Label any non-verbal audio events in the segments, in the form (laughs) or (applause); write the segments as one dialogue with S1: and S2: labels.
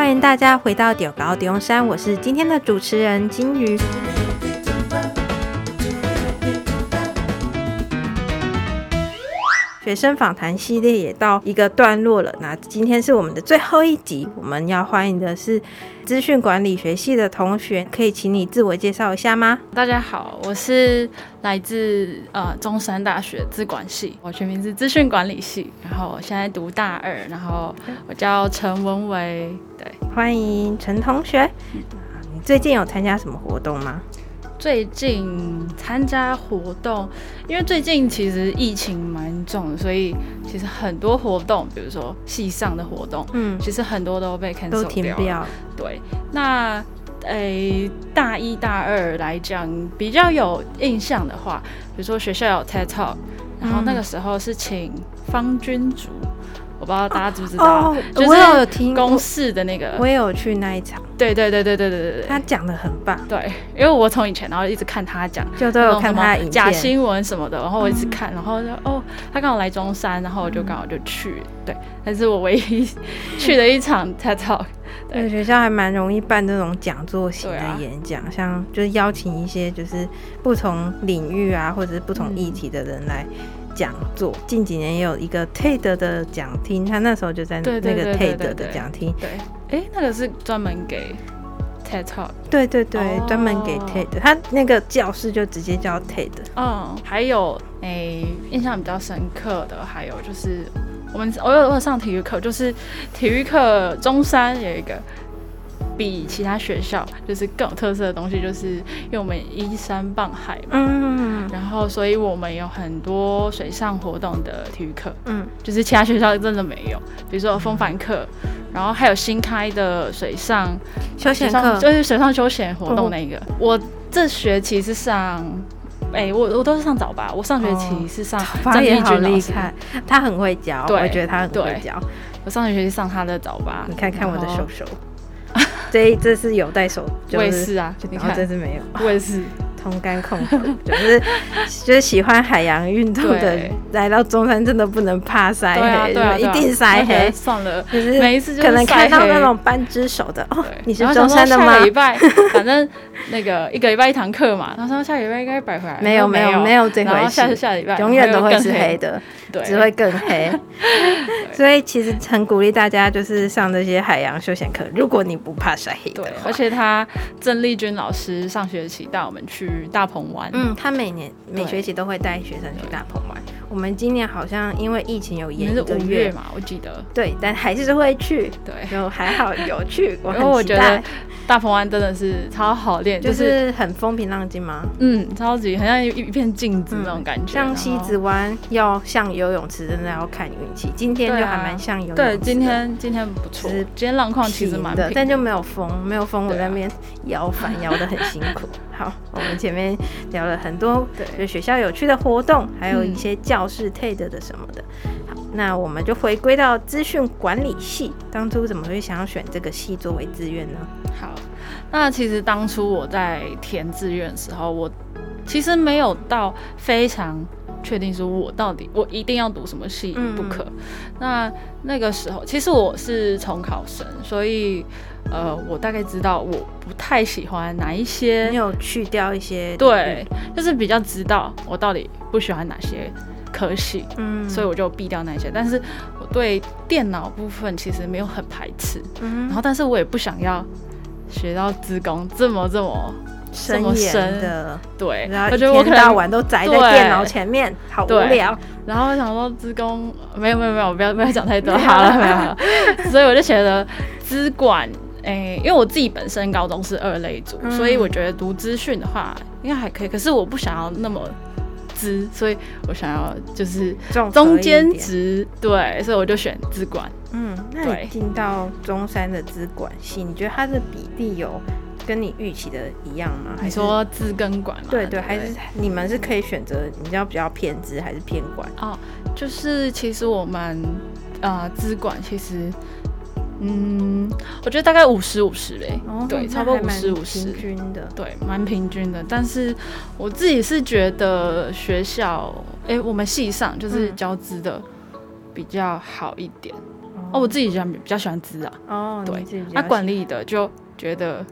S1: 欢迎大家回到屌高丁山，我是今天的主持人金鱼。学生访谈系列也到一个段落了，那今天是我们的最后一集，我们要欢迎的是资讯管理学系的同学，可以请你自我介绍一下吗？
S2: 大家好，我是来自呃中山大学资管系，我全名是资讯管理系，然后我现在读大二，然后我叫陈文维，对，
S1: 欢迎陈同学。你最近有参加什么活动吗？
S2: 最近参加活动，因为最近其实疫情蛮重的，所以其实很多活动，比如说系上的活动，嗯，其实很多都被 cancel 掉，
S1: 都停掉。
S2: 对，那诶、欸，大一大二来讲比较有印象的话，比如说学校有 TED Talk，然后那个时候是请方君竹。我不知道大家知不知道，我有听公式的那个，
S1: 我也有去那一场。
S2: 对对对对对对对，
S1: 他讲的很棒。
S2: 对，因为我从以前然后一直看他讲，
S1: 就都有看他的
S2: 假新闻什么的，然后我一直看，然后就哦，他刚好来中山，然后我就刚好就去。对，但是我唯一去的一场 TED Talk。
S1: 对，学校还蛮容易办这种讲座型的演讲，啊、像就是邀请一些就是不同领域啊，或者是不同议题的人来。讲座近几年也有一个 TED 的讲厅，他那时候就在那个 TED 的讲厅。
S2: 对，哎、欸，那个是专门给 TED Talk。
S1: 对对对，专、oh. 门给 TED，他那个教室就直接叫 TED。
S2: 嗯，还有哎、欸，印象比较深刻的，还有就是我们我有我有上体育课，就是体育课中山有一个。比其他学校就是更有特色的东西，就是因为我们依山傍海嘛，嗯，然后所以我们有很多水上活动的体育课，嗯，就是其他学校真的没有，比如说风帆课，然后还有新开的水上
S1: 休闲课，
S2: 就是水上休闲活动那个。哦、我这学期是上，哎、欸，我我都是上早八，我上学期是上张丽君老师，
S1: 他很会教，对，我觉得他很会教。
S2: 我上学期上他的早八，
S1: 你看看我的手手。这这是有带手，
S2: 我也是啊，
S1: 然后这是没有，
S2: 我也是。
S1: 同甘共苦，(laughs) 就是就是喜欢海洋运动的，来到中山真的不能怕晒黑，对，一定晒黑。
S2: 算了，
S1: 就是
S2: 每一次
S1: 可能看到那种半只手的哦，你是中山的吗？
S2: 下礼拜，反正那个一个礼拜一堂课嘛，然后说下个礼拜应该摆回来。
S1: 没有没有没有这回事，
S2: 然后下下礼拜
S1: 永远都会是黑的，对，只会更黑。所以其实很鼓励大家就是上这些海洋休闲课，如果你不怕晒黑。
S2: 对，而且他郑丽君老师上学期带我们去。大鹏湾，
S1: 嗯，他每年每学期都会带学生去大鹏湾。我们今年好像因为疫情有延一个月
S2: 嘛，我记得。
S1: 对，但还是会去。对，就还好有去。(laughs)
S2: 因为我觉得大鹏湾真的是超好练，
S1: 就是很风平浪静吗？
S2: 嗯，超级，很像一一片镜子那种感觉。
S1: 像西子湾要像游泳池，真的要看运气。今天就还蛮像游泳池。
S2: 对，今天今天不错，今天浪况其实蛮平的，
S1: 但就没有风，没有风，我在那边摇帆摇的很辛苦。好，我们前面聊了很多对学校有趣的活动，还有一些教室 TED 的什么的。好，那我们就回归到资讯管理系，当初怎么会想要选这个系作为志愿呢？
S2: 好，那其实当初我在填志愿的时候，我其实没有到非常确定说我到底我一定要读什么系不可。嗯、那那个时候，其实我是重考生，所以。呃，我大概知道我不太喜欢哪一些，
S1: 你有去掉一些，
S2: 对，就是比较知道我到底不喜欢哪些科系，嗯，所以我就避掉那些。但是我对电脑部分其实没有很排斥，嗯，然后但是我也不想要学到资工这么这么
S1: 深
S2: 这么
S1: 深。的，
S2: 对，
S1: 然后我觉得我可能大晚都宅在电脑前面，好无聊。
S2: 然后我想说资工没有没有没有，不要不要讲太多，(laughs) 好了没有了，所以我就觉得资管。哎、欸，因为我自己本身高中是二类组，嗯、所以我觉得读资讯的话应该还可以。可是我不想要那么资，所以我想要就是中间值，对，所以我就选资管。
S1: 嗯，那你进到中山的资管系，你觉得它的比例有跟你预期的一样吗？
S2: 你说资跟管吗？
S1: 对对，对，还是你们是可以选择你要比较偏资还是偏管？
S2: 哦，就是其实我们呃资管其实。嗯，我觉得大概五十五十嘞，哦、对，差不多五十五十，
S1: 平均的，
S2: 对，蛮平均的。但是我自己是觉得学校，哎、欸，我们系上就是教资的比较好一点，哦，我自己比较比较喜欢资啊。
S1: 哦，
S2: 对，那、啊、管理的就觉得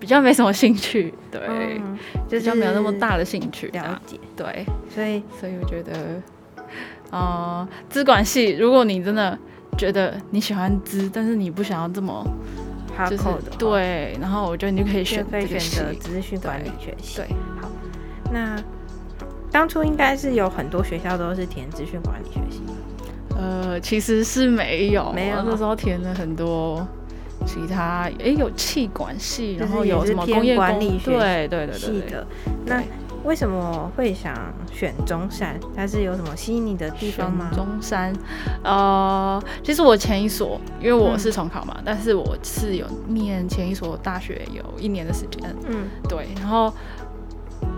S2: 比较没什么兴趣，对，嗯就是、比较没有那么大的兴趣。
S1: 了解，
S2: 对，
S1: 所以
S2: 所以我觉得，呃，资管系，如果你真的觉得你喜欢资，但是你不想要这么。就是对，然后我觉得你就可以选可以选择资讯管理学系。对，
S1: 好，那当初应该是有很多学校都是填资讯管理学系。
S2: 呃，其实是没有，
S1: 没有，
S2: 那时候填了很多其他，哎，有气管系，然后有什么工业管理对对对对的。
S1: 那为什么会想选中山？它是有什么吸引你的地方吗？
S2: 中山，呃，其实我前一所，因为我是重考嘛，嗯、但是我是有念前一所大学有一年的时间，嗯，对，然后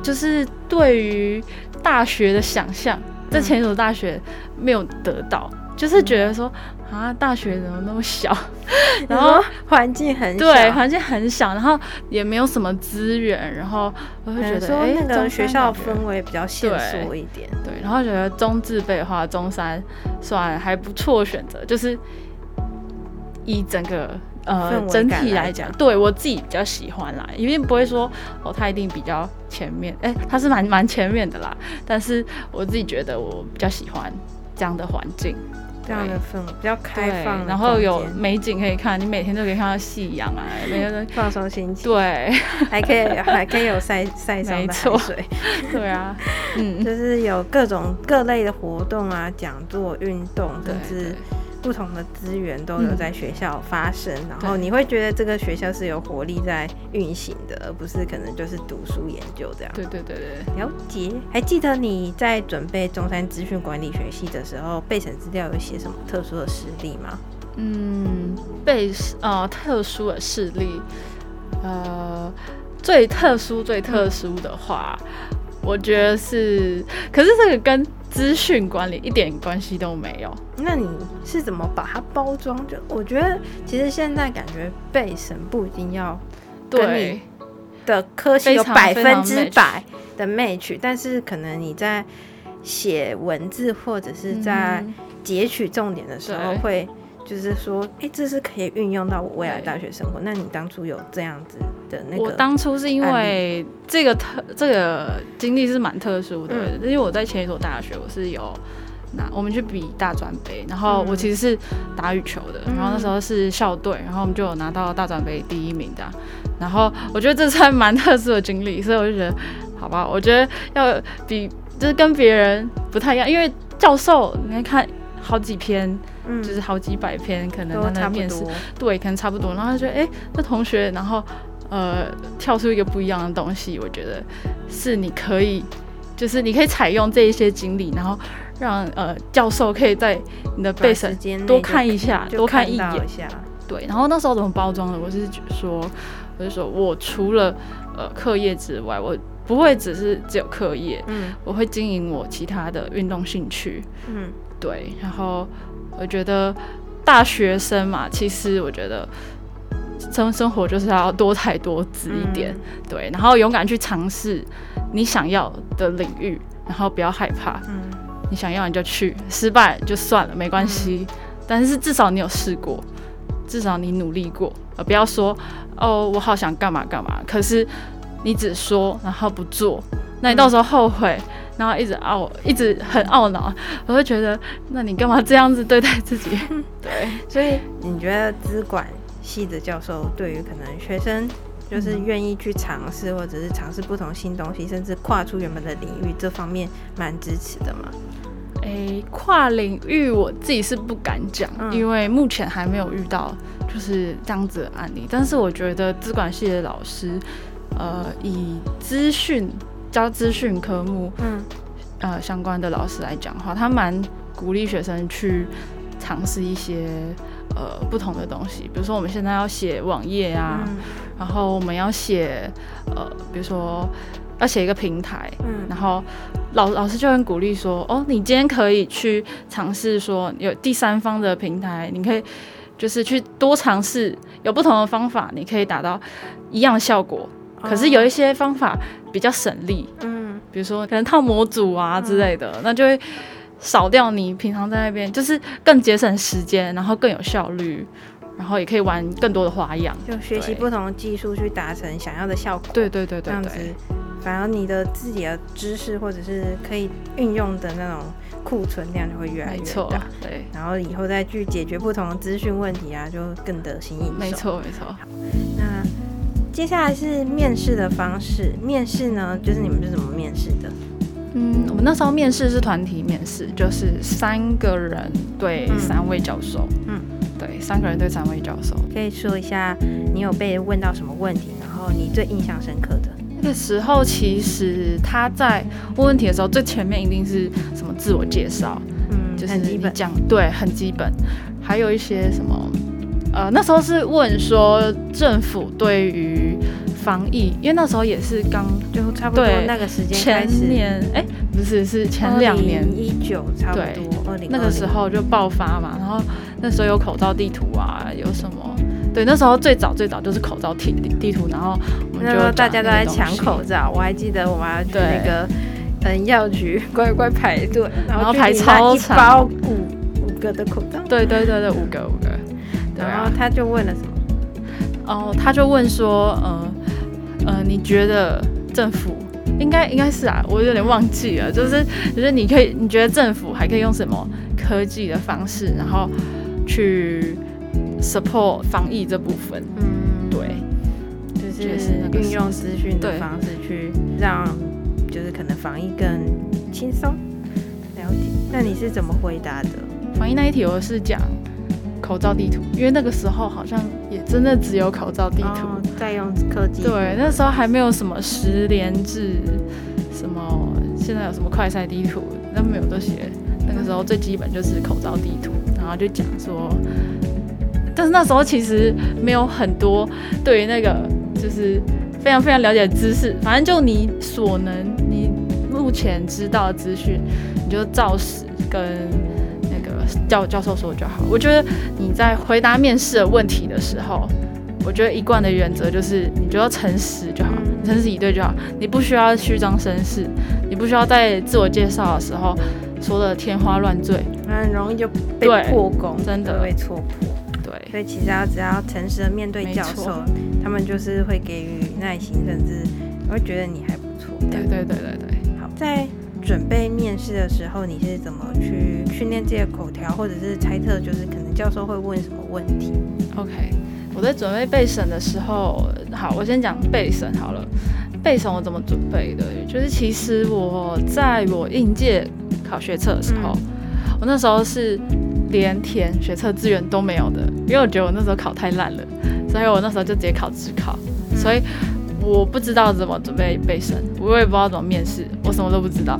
S2: 就是对于大学的想象，在前一所大学没有得到，嗯、就是觉得说。啊，大学怎么那么小？(laughs) 然后
S1: 环境很小，
S2: 对，环境很小，然后也没有什么资源，然后我会觉得，哎，
S1: 那个学校氛围比较限缩一点，
S2: 对，然后觉得中自备的话，中山算还不错选择，就是以整个呃整体来讲，对我自己比较喜欢啦，因为不会说哦，他一定比较前面，哎，他是蛮蛮前面的啦，但是我自己觉得我比较喜欢这样的环境。
S1: 这样的氛围比较开放，
S2: 然后有美景可以看，你每天都可以看到夕阳啊，(laughs) 每天都
S1: 放松心情。
S2: 对，
S1: 还可以还可以有晒 (laughs) 晒伤的海水。(laughs)
S2: 对啊，
S1: 嗯，就是有各种各类的活动啊，讲座、运动，甚至。不同的资源都有在学校发生，嗯、然后你会觉得这个学校是有活力在运行的，而不是可能就是读书研究这样。
S2: 对对对对，
S1: 了解。还记得你在准备中山资讯管理学系的时候，备审资料有写什么特殊的事例吗？
S2: 嗯，备呃特殊的事例，呃最特殊最特殊的话，嗯、我觉得是，可是这个跟。资讯管理一点关系都没有，
S1: 那你是怎么把它包装？就我觉得，其实现在感觉背神不一定要对你的科系有百分之百的 match，但是可能你在写文字或者是在截取重点的时候会。就是说，哎、欸，这是可以运用到我未来大学生活。那你当初有这样子的那个？
S2: 我当初是因为这个特这个经历是蛮特殊的，嗯、因为我在前一所大学，我是有拿我们去比大专杯，然后我其实是打羽球的，嗯、然后那时候是校队，然后我们就有拿到大专杯第一名的。然后我觉得这算蛮特殊的经历，所以我就觉得，好吧，我觉得要比就是跟别人不太一样，因为教授你看好几篇。嗯、就是好几百篇，可能他那面试，对，可能差不多。然后他觉得，哎、欸，那同学，然后呃，跳出一个不一样的东西，我觉得是你可以，就是你可以采用这一些经历，然后让呃教授可以在你的背审多看一下，多看一眼。对，然后那时候怎么包装的？我是说，我就说我除了呃课业之外，我不会只是只有课业，嗯，我会经营我其他的运动兴趣，嗯，对，然后。我觉得大学生嘛，其实我觉得生生活就是要多才多姿一点，嗯、对，然后勇敢去尝试你想要的领域，然后不要害怕，嗯，你想要你就去，失败就算了，没关系，嗯、但是至少你有试过，至少你努力过，呃，不要说哦，我好想干嘛干嘛，可是你只说然后不做，那你到时候后悔。嗯然后一直懊，一直很懊恼，我会觉得，那你干嘛这样子对待自己？(laughs) 对，
S1: 所以你觉得资管系的教授对于可能学生就是愿意去尝试，或者是尝试不同新东西，甚至跨出原本的领域，这方面蛮支持的吗？
S2: 诶，跨领域我自己是不敢讲，嗯、因为目前还没有遇到就是这样子的案例。但是我觉得资管系的老师，呃，以资讯。教资讯科目，嗯，呃，相关的老师来讲的话，他蛮鼓励学生去尝试一些呃不同的东西，比如说我们现在要写网页啊，嗯、然后我们要写呃，比如说要写一个平台，嗯，然后老老师就很鼓励说，哦，你今天可以去尝试说有第三方的平台，你可以就是去多尝试，有不同的方法，你可以达到一样的效果。可是有一些方法比较省力，嗯，比如说可能套模组啊之类的，嗯、那就会少掉你平常在那边，就是更节省时间，然后更有效率，然后也可以玩更多的花样，
S1: 就学习不同的技术去达成想要的效果。
S2: 对对对对，对，
S1: 这样子，反而你的自己的知识或者是可以运用的那种库存量就会越来越大。
S2: 对，
S1: 然后以后再去解决不同的资讯问题啊，就更得心应手。
S2: 没错没
S1: 错。接下来是面试的方式。面试呢，就是你们是怎么面试的？
S2: 嗯，我们那时候面试是团体面试，就是三个人对三位教授。嗯，对，三个人对三位教授。
S1: 可以说一下你有被问到什么问题，然后你最印象深刻的？
S2: 那个时候其实他在问问题的时候，最前面一定是什么自我介绍，嗯，就是你讲，对，很基本。还有一些什么，呃，那时候是问说政府对于。防疫，因为那时候也是刚
S1: 就差不多那个时间，
S2: 前年哎、欸，不是是前两年。
S1: 一九差不多，
S2: 对，那个时候就爆发嘛，然后那时候有口罩地图啊，有什么？对，那时候最早最早就是口罩地地图，然后我们就
S1: 大家都在抢口罩，我还记得我们要去那个嗯药局乖乖排队，然后排超长，一包五五个的口罩，
S2: 对对对对，五个五个，
S1: 然后他就问了什么？
S2: 哦，他就问说，嗯。呃，你觉得政府应该应该是啊，我有点忘记了，就是就是你可以，你觉得政府还可以用什么科技的方式，然后去 support 防疫这部分？嗯，对，
S1: 就是运用资讯的方式去让，就是可能防疫更轻松。了解，那你是怎么回答的？
S2: 防疫那一题我是讲。口罩地图，因为那个时候好像也真的只有口罩地图
S1: 在用科技。
S2: 对，那时候还没有什么十连制，什么现在有什么快赛地图，那没有这些。那个时候最基本就是口罩地图，然后就讲说，但是那时候其实没有很多对于那个就是非常非常了解的知识，反正就你所能，你目前知道的资讯，你就照实跟。教教授说就好。我觉得你在回答面试的问题的时候，我觉得一贯的原则就是，你就要诚实就好，诚实以对就好。你不需要虚张声势，你不需要在自我介绍的时候说的天花乱坠，
S1: 很容易就被破功，真的被戳破。
S2: 对，
S1: 所以其实要只要诚实的面对教授，他们就是会给予耐心，甚至会觉得你还不错。
S2: 对对对对对，
S1: 好，在。准备面试的时候，你是怎么去训练这些口条，或者是猜测，就是可能教授会问什么问题
S2: ？OK，我在准备备审的时候，好，我先讲备审好了。备审我怎么准备的？就是其实我在我应届考学测的时候，嗯、我那时候是连填学测志愿都没有的，因为我觉得我那时候考太烂了，所以我那时候就直接考职考，嗯、所以我不知道怎么准备备审，我也不知道怎么面试，我什么都不知道。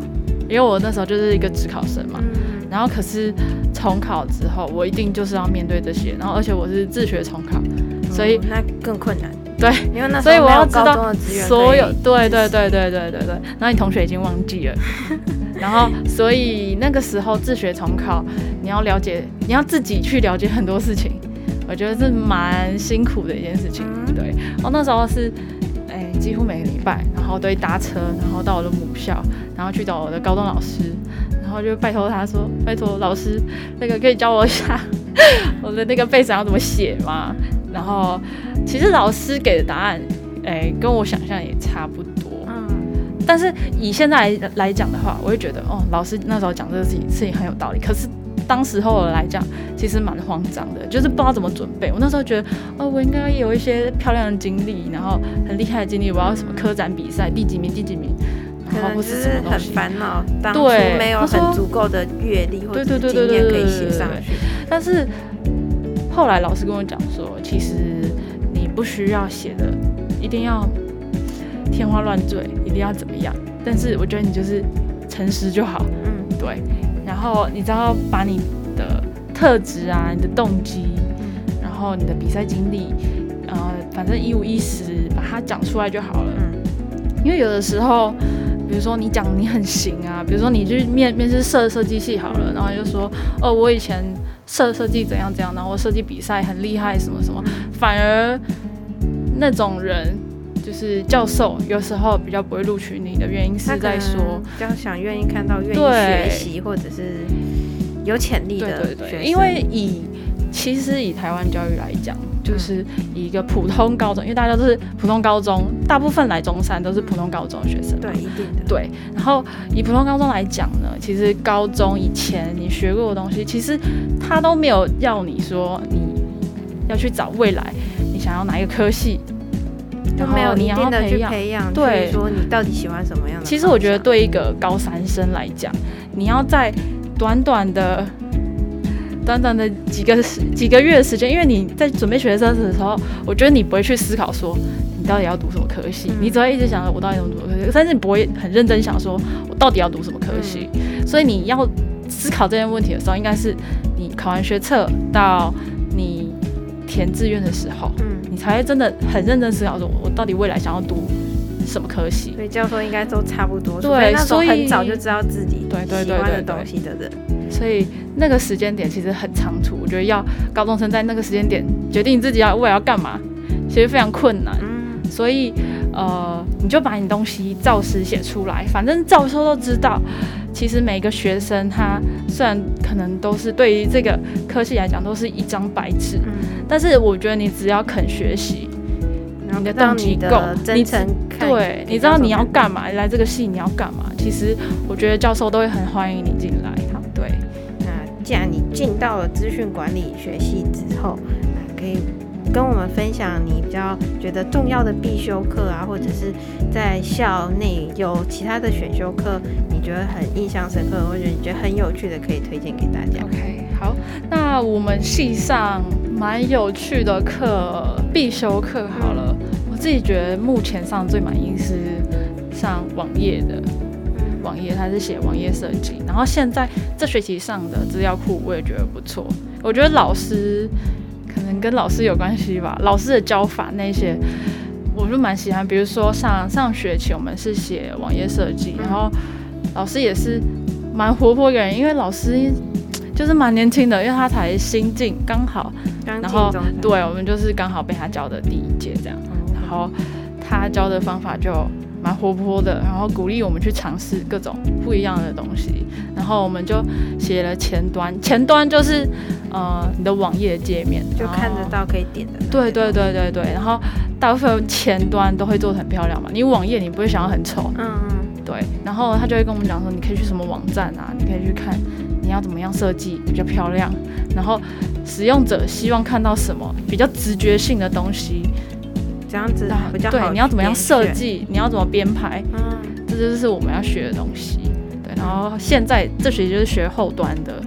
S2: 因为我那时候就是一个职考生嘛，嗯、然后可是重考之后，我一定就是要面对这些，然后而且我是自学重考，嗯、所以
S1: 那更困难。
S2: 对，
S1: 因为那时候没有高中的资源，
S2: 所有对对对对对对对，然后你同学已经忘记了，(laughs) 然后所以那个时候自学重考，你要了解，你要自己去了解很多事情，我觉得是蛮辛苦的一件事情。嗯、对，我那时候是。几乎每个礼拜，然后都会搭车，然后到我的母校，然后去找我的高中老师，然后就拜托他说：“拜托老师，那个可以教我一下我的那个备审要怎么写吗？”然后其实老师给的答案，哎，跟我想象也差不多。嗯。但是以现在来来讲的话，我会觉得哦，老师那时候讲这个事情事情很有道理。可是。当时候来讲，其实蛮慌张的，就是不知道怎么准备。我那时候觉得，哦，我应该有一些漂亮的经历，然后很厉害的经历。我要什么科展比赛，第几名，第几名，然后不是什
S1: 么恼，当初没有很足够的阅历或者经验可以写上去。
S2: 但是后来老师跟我讲说，其实你不需要写的一定要天花乱坠，一定要怎么样。但是我觉得你就是诚实就好。嗯，对。然后你只要把你的特质啊、你的动机，然后你的比赛经历，呃，反正一五一十把它讲出来就好了。因为有的时候，比如说你讲你很行啊，比如说你去面面试设设计系好了，然后就说哦，我以前设设计怎样怎样，然后设计比赛很厉害什么什么，反而那种人。就是教授有时候比较不会录取你的原因是在说，
S1: 比较想愿意看到愿意学习或者是有潜力的学生。
S2: 对对对，因为以其实以台湾教育来讲，就是以一个普通高中，因为大家都是普通高中，大部分来中山都是普通高中的学生。
S1: 对，一定的。
S2: 对，然后以普通高中来讲呢，其实高中以前你学过的东西，其实他都没有要你说你要去找未来你想要哪一个科系。
S1: 就没有一定的去培养，对，说你到底喜欢什么样的？
S2: 其实我觉得对一个高三生来讲，你要在短短的、短短的几个几个月的时间，因为你在准备学生的时候，我觉得你不会去思考说你到底要读什么科系，嗯、你只会一直想着我到底要读什么科系，但是你不会很认真想说我到底要读什么科系。嗯、所以你要思考这些问题的时候，应该是你考完学测到你填志愿的时候。嗯才会真的很认真思考，说我到底未来想要读什么科系？
S1: 所以教授应该都差不多，对，所以很早就知道自己对对喜欢的东西的人。
S2: 所以那个时间点其实很仓促，我觉得要高中生在那个时间点决定自己要未来要干嘛，其实非常困难。嗯，所以呃，你就把你东西照实写出来，反正教授都知道。其实每个学生他虽然可能都是对于这个科系来讲都是一张白纸，嗯、但是我觉得你只要肯学习，你的动机够，你对，你知道你要干嘛，来这个系你要干嘛，其实我觉得教授都会很欢迎你进来。好，对。
S1: 那既然你进到了资讯管理学系之后，那可以。跟我们分享你比较觉得重要的必修课啊，或者是在校内有其他的选修课，你觉得很印象深刻，或者你觉得很有趣的，可以推荐给大家。
S2: OK，好，那我们系上蛮有趣的课，必修课好了，嗯、我自己觉得目前上最满意是上网页的，网页它是写网页设计，然后现在这学期上的资料库我也觉得不错，我觉得老师。可能跟老师有关系吧，老师的教法那些，我就蛮喜欢。比如说上上学期我们是写网页设计，然后老师也是蛮活泼的人，因为老师就是蛮年轻的，因为他才新进，刚好，然后对我们就是刚好被他教的第一届这样，然后他教的方法就。蛮活泼的，然后鼓励我们去尝试各种不一样的东西，然后我们就写了前端，前端就是呃你的网页界面，
S1: 就看得到可以点的。
S2: 对对对对对，然后大部分前端都会做得很漂亮嘛，你网页你不会想要很丑，嗯嗯，对，然后他就会跟我们讲说，你可以去什么网站啊，你可以去看你要怎么样设计比较漂亮，然后使用者希望看到什么比较直觉性的东西。
S1: 这样子比较好。
S2: 对，你要怎么样设计？你要怎么编排？嗯，这就是我们要学的东西。对，然后现在这学期就是学后端的，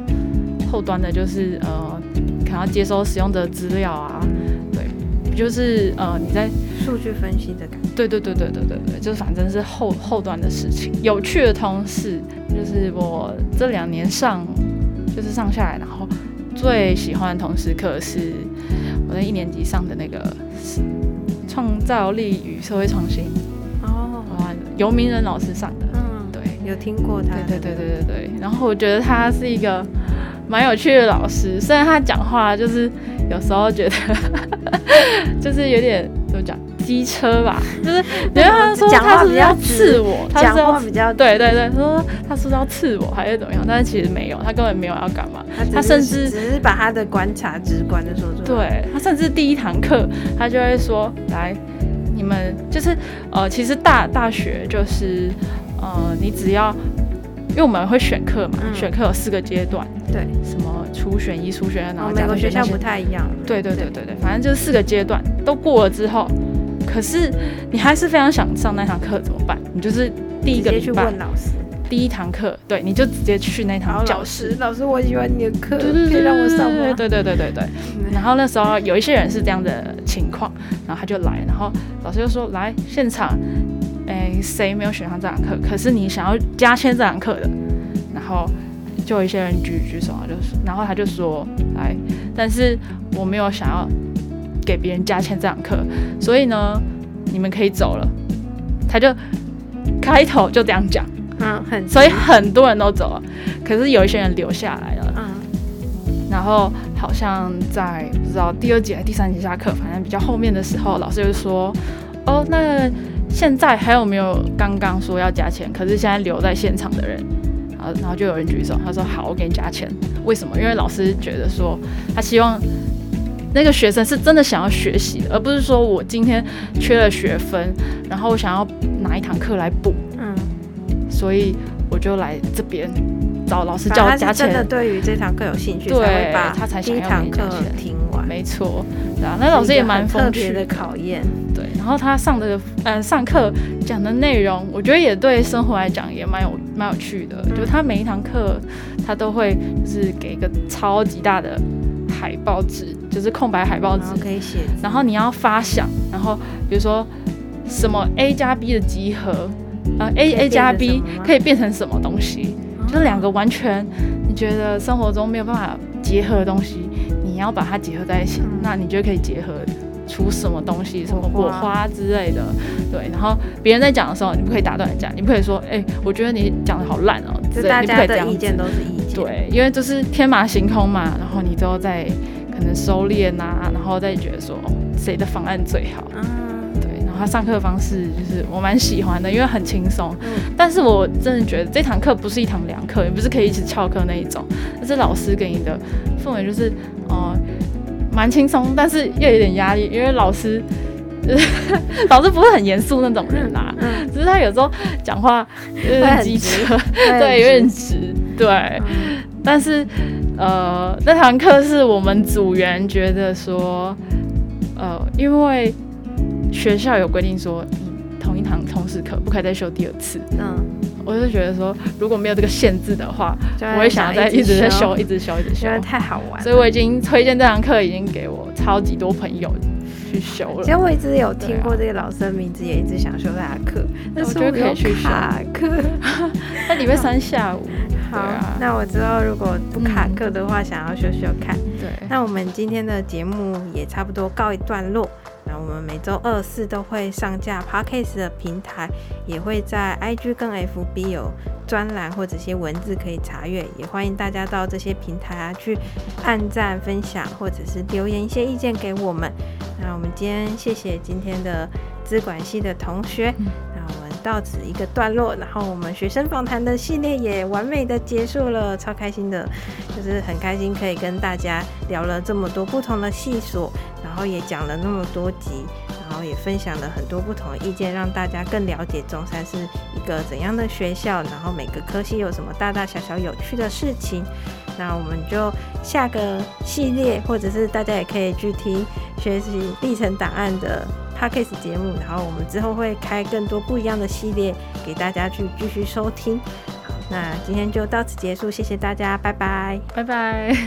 S2: 后端的就是呃，可能要接收使用者资料啊。对，就是呃，你在
S1: 数据分析的感觉。
S2: 对对对对对对对，就是反正是后后端的事情。有趣的同事就是我这两年上就是上下来，然后最喜欢的同时课是我在一年级上的那个。创造力与社会创新。哦，哇游明仁老师上的，嗯，对，
S1: 有听过他，
S2: 对对对对对对。然后我觉得他是一个蛮有趣的老师，虽然他讲话就是有时候觉得 (laughs) 就是有点机车吧，(laughs) 就是因为他说他是要刺我，他
S1: 讲话比较
S2: 对对对，说他是要刺我还是怎么样？但是其实没有，他根本没有要干嘛，他甚至
S1: 只是把他的观察直观的说出
S2: 来。对，他甚至第一堂课他就会说，来，你们就是呃，其实大大学就是呃，你只要因为我们会选课嘛，选课有四个阶段，对，什么初选一、初选二，然后
S1: 每个学校不太一样。
S2: 对对对对对，反正就是四个阶段都过了之后。可是你还是非常想上那堂课怎么办？你就是第一个去问老师第一堂课，对，你就直接去那堂教室。
S1: 老师，我喜欢你的课，可以让我上吗？
S2: 对对对对对。然后那时候有一些人是这样的情况，然后他就来，然后老师就说：“来现场，哎，谁没有选上这堂课？可是你想要加签这堂课的？”然后就有一些人举举手啊，就是，然后他就说：“来，但是我没有想要。”给别人加签这堂课，所以呢，你们可以走了。他就开头就这样讲，嗯，很，所以很多人都走了，可是有一些人留下来了，嗯，然后好像在不知道第二节还是第三节下课，反正比较后面的时候，老师就说，哦，那现在还有没有刚刚说要加钱，可是现在留在现场的人？然后然后就有人举手，他说好，我给你加钱。为什么？因为老师觉得说他希望那个学生是真的想要学习的，而不是说我今天缺了学分，然后我想要拿一堂课来补。嗯，所以我就来这边。找老师教加钱，他
S1: 真的对于这堂课有兴趣，对，他才第一堂课听完。
S2: 没错，对啊，那老师也蛮特别
S1: 的考验。
S2: 对，然后他上的呃上课讲的内容，我觉得也对生活来讲也蛮有蛮有趣的。嗯、就他每一堂课，他都会就是给一个超级大的海报纸，就是空白海报纸
S1: 可以写。
S2: 然后你要发想，然后比如说什么 a 加 b 的集合，呃 a a 加 b 可以变成什么东西？就是两个完全你觉得生活中没有办法结合的东西，你要把它结合在一起，嗯、那你觉得可以结合出什么东西？什么火花之类的？对。然后别人在讲的时候，你不可以打断人家，你不可以说：“哎、欸，我觉得你讲的好烂哦。”
S1: 就大家的意见都是意见。
S2: 对，因为就是天马行空嘛，然后你都在可能收敛啊，然后再觉得说谁的方案最好。嗯他上课的方式就是我蛮喜欢的，因为很轻松。嗯，但是我真的觉得这堂课不是一堂凉课，也不是可以一直翘课那一种。但是老师给你的氛围就是，呃，蛮轻松，但是又有点压力，因为老师，就是 (laughs) 老师不是很严肃那种人啊，嗯，只是他有时候讲话有点机车，(laughs) 对，有点直，对。嗯，但是，呃，那堂课是我们组员觉得说，呃，因为。学校有规定说，你同一堂通识课不可以再修第二次。嗯，我就觉得说，如果没有这个限制的话，我会想要再一直在修，一直修，一直修，
S1: 因为太好玩。
S2: 所以我已经推荐这堂课，已经给我超级多朋友去修了。
S1: 其实我一直有听过这个老师的名字，也一直想修他的课，但是我觉得可以去卡课。(laughs)
S2: 那礼拜三下午。(laughs)
S1: 好，那我知道，如果不卡课的话，想要修修看。对，那我们今天的节目也差不多告一段落。那我们每周二四都会上架 Podcast 的平台，也会在 IG 跟 FB 有专栏或者些文字可以查阅，也欢迎大家到这些平台啊去按赞、分享，或者是留言一些意见给我们。那我们今天谢谢今天的资管系的同学。那我们到此一个段落，然后我们学生访谈的系列也完美的结束了，超开心的，就是很开心可以跟大家聊了这么多不同的系所。然后也讲了那么多集，然后也分享了很多不同的意见，让大家更了解中山是一个怎样的学校，然后每个科系有什么大大小小有趣的事情。那我们就下个系列，或者是大家也可以去听学习历程档案的 Podcast 节目，然后我们之后会开更多不一样的系列给大家去继续收听。好，那今天就到此结束，谢谢大家，拜拜，
S2: 拜拜。